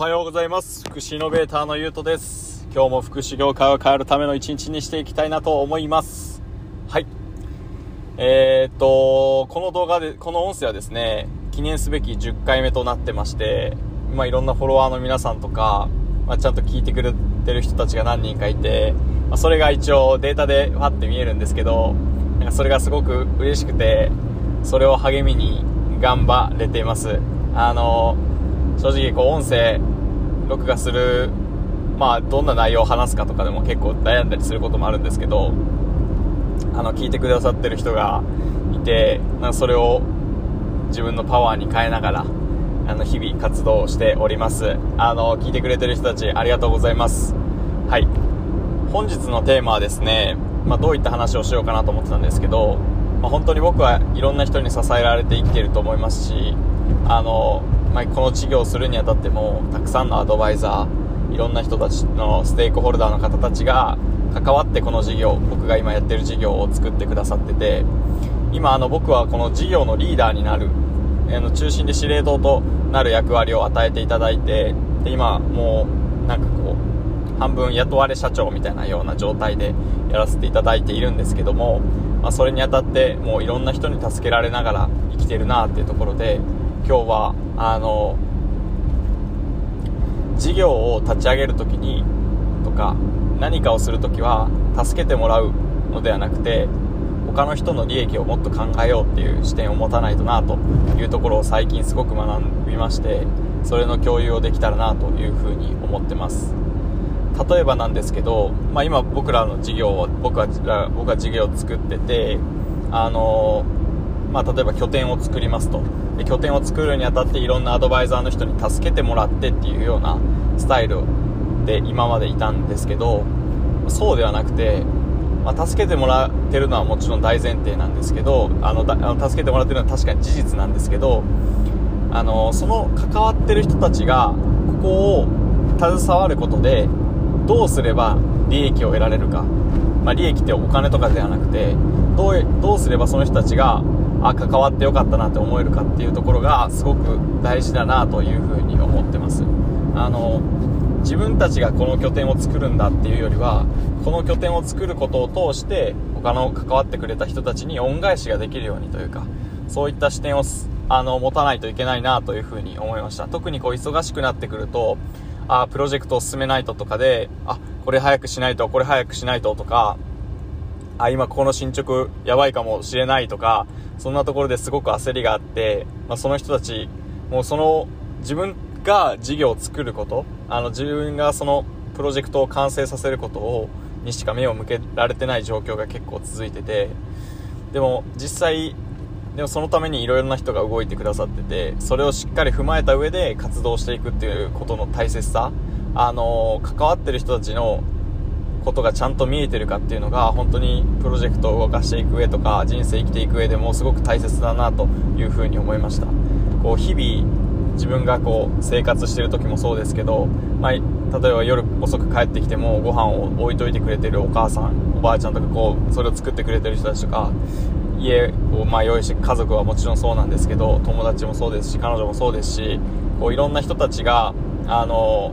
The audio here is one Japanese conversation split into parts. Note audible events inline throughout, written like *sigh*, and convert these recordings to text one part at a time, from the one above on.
はようございます。福祉イノベーターのゆうとです。今日も福祉業界を変えるための一日にしていきたいなと思います。はい。えー、っとこの動画でこの音声はですね記念すべき10回目となってましてまあいろんなフォロワーの皆さんとか、まあ、ちゃんと聞いてくれてる人たちが何人かいて、まあ、それが一応データでファって見えるんですけどなんかそれがすごく嬉しくてそれを励みに頑張れています。あの正直こう音声録画するまあどんな内容を話すかとかでも結構悩んだりすることもあるんですけどあの聞いてくださってる人がいてなんかそれを自分のパワーに変えながらあの日々活動しております。あの聞いてくれてる人たちありがとうございます。はい。本日のテーマはですね、まあ、どういった話をしようかなと思ってたんですけど、まあ、本当に僕はいろんな人に支えられて生きていると思いますしあのまあ、この事業をするにあたってもたくさんのアドバイザーいろんな人たちのステークホルダーの方たちが関わってこの事業僕が今やってる事業を作ってくださってて今あの僕はこの事業のリーダーになるあの中心で司令塔となる役割を与えていただいてで今もうなんかこう半分雇われ社長みたいなような状態でやらせていただいているんですけども、まあ、それにあたってもういろんな人に助けられながら生きてるなっていうところで今日はあの事業を立ち上げる時にとか何かをする時は助けてもらうのではなくて他の人の利益をもっと考えようっていう視点を持たないとなというところを最近すごく学びましてそれの共有をできたらなというふうに思ってます。例えばなんですけど、まあ、今僕らの事業を僕は僕は事業を作っててあのまあ、例えば拠点を作りますと。で拠点を作るにあたっていろんなアドバイザーの人に助けてもらってっていうようなスタイルで今までいたんですけどそうではなくて、まあ、助けてもらってるのはもちろん大前提なんですけどあのあの助けてもらってるのは確かに事実なんですけどあのその関わってる人たちがここを携わることでどうすれば利益を得られるか、まあ、利益ってお金とかではなくてどうどうすればその人たちがあ関わってよかったなって思えるかっていうところがすごく大事だなというふうに思ってます。あの自分たちがこの拠点を作るんだっていうよりはこの拠点を作ることを通して他の関わってくれた人たちに恩返しができるようにというかそういった視点をあの持たないといけないなというふうに思いました。特にこう忙しくなってくるとあプロジェクトを進めないととかであこれ早くしないとこれ早くしないととかあ今ここの進捗やばいかもしれないとかそんなところですごく焦りがあって、まあ、その人たち、もうその自分が事業を作ること、あの自分がそのプロジェクトを完成させることを、にしか目を向けられてない状況が結構続いてて、でも実際、でもそのためにいろいろな人が動いてくださってて、それをしっかり踏まえた上で活動していくっていうことの大切さ、あの、関わってる人たちのことがちゃんと見えてるかっていうのが本当にプロジェクトを動かしていく上とか人生生きていく上でもすごく大切だなというふうに思いました。こう日々自分がこう生活してる時もそうですけど、まあ、例えば夜遅く帰ってきてもご飯を置いといてくれてるお母さんおばあちゃんとかこうそれを作ってくれてる人たちとか家をまあ用意して家族はもちろんそうなんですけど友達もそうですし彼女もそうですしこういろんな人たちがあの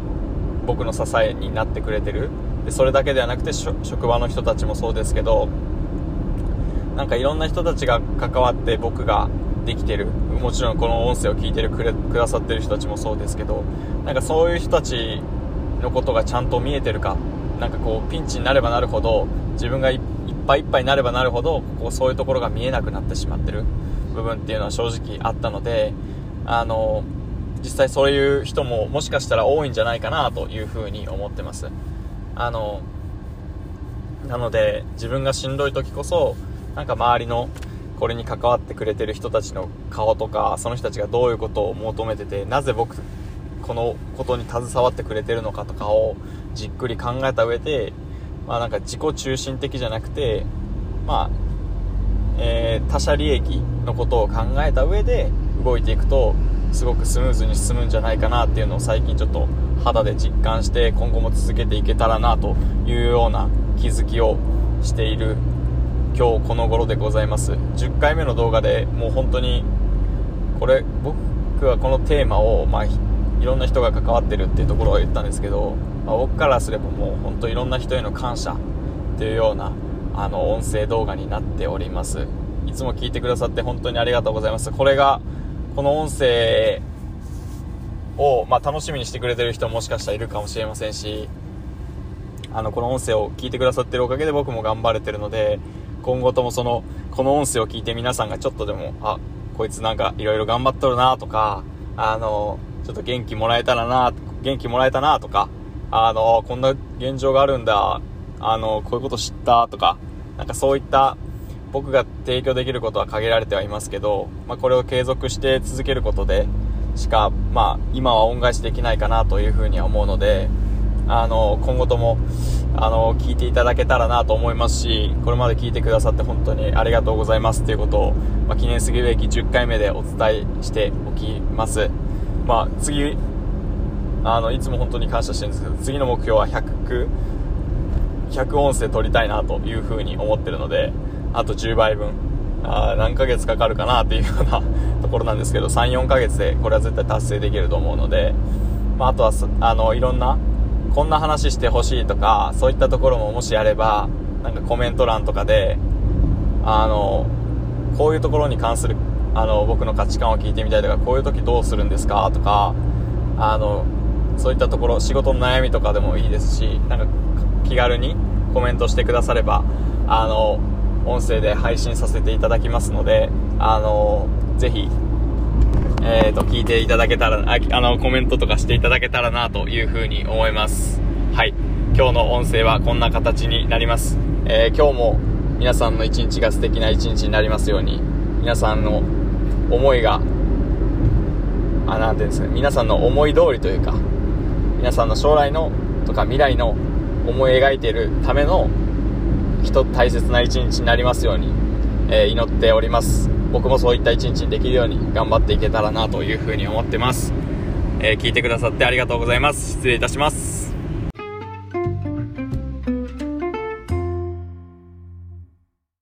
僕の支えになってくれてる。でそれだけではなくて職場の人たちもそうですけどなんかいろんな人たちが関わって僕ができてるもちろんこの音声を聞いてるくれくださってる人たちもそうですけどなんかそういう人たちのことがちゃんと見えてるかなんかこうピンチになればなるほど自分がいっぱいいっぱいになればなるほどこうそういうところが見えなくなってしまってる部分っていうのは正直あったのであの実際そういう人ももしかしたら多いんじゃないかなというふうに思ってます。あのなので自分がしんどい時こそなんか周りのこれに関わってくれてる人たちの顔とかその人たちがどういうことを求めててなぜ僕このことに携わってくれてるのかとかをじっくり考えた上で、まあ、なんか自己中心的じゃなくて、まあえー、他者利益のことを考えた上で動いていくとすごくスムーズに進むんじゃないかなっていうのを最近ちょっと肌で実感して今後も続けていけたらなというような気づきをしている今日この頃でございます。10回目の動画でもう本当にこれ僕はこのテーマを、まあ、いろんな人が関わってるっていうところを言ったんですけど、まあ、僕からすればもう本当いろんな人への感謝っていうようなあの音声動画になっております。いつも聞いてくださって本当にありがとうございます。これがこの音声を、まあ、楽しみにしてくれてる人もしかしたらいるかもしれませんしあのこの音声を聞いてくださってるおかげで僕も頑張れてるので今後ともそのこの音声を聞いて皆さんがちょっとでもあこいつなんかいろいろ頑張っとるなとかあのちょっと元気もらえたらな元気もらえたなとかあのこんな現状があるんだあのこういうこと知ったとかなんかそういった僕が提供できることは限られてはいますけど、まあ、これを継続して続けることでしか、まあ、今は恩返しできないかなというふうには思うので、あの、今後とも、あの、聞いていただけたらなと思いますし、これまで聞いてくださって本当にありがとうございますということを、まあ、記念すぎるべき10回目でお伝えしておきます。まあ、次、あの、いつも本当に感謝してるんですけど、次の目標は100、100音声取りたいなというふうに思ってるので、あと10倍分、あ何ヶ月かかるかなっていうような *laughs* ところなんですけど、3、4ヶ月でこれは絶対達成できると思うので、まあ、あとは、あの、いろんな、こんな話してほしいとか、そういったところももしあれば、なんかコメント欄とかで、あの、こういうところに関する、あの、僕の価値観を聞いてみたいとか、こういう時どうするんですかとか、あの、そういったところ、仕事の悩みとかでもいいですし、なんか気軽にコメントしてくだされば、あの、音声で配信させていただきますので、あのー、ぜひ、えーと、聞いていただけたら、ああの、コメントとかしていただけたらなというふうに思います。はい。今日の音声はこんな形になります。えー、今日も皆さんの一日が素敵な一日になりますように、皆さんの思いが、あ、なんていうんですか、皆さんの思い通りというか、皆さんの将来のとか未来の思い描いているための人大切な一日になりますように、えー、祈っております。僕もそういった一日にできるように頑張っていけたらなというふうに思ってます、えー、聞いてくださってありがとうございます。失礼いたします。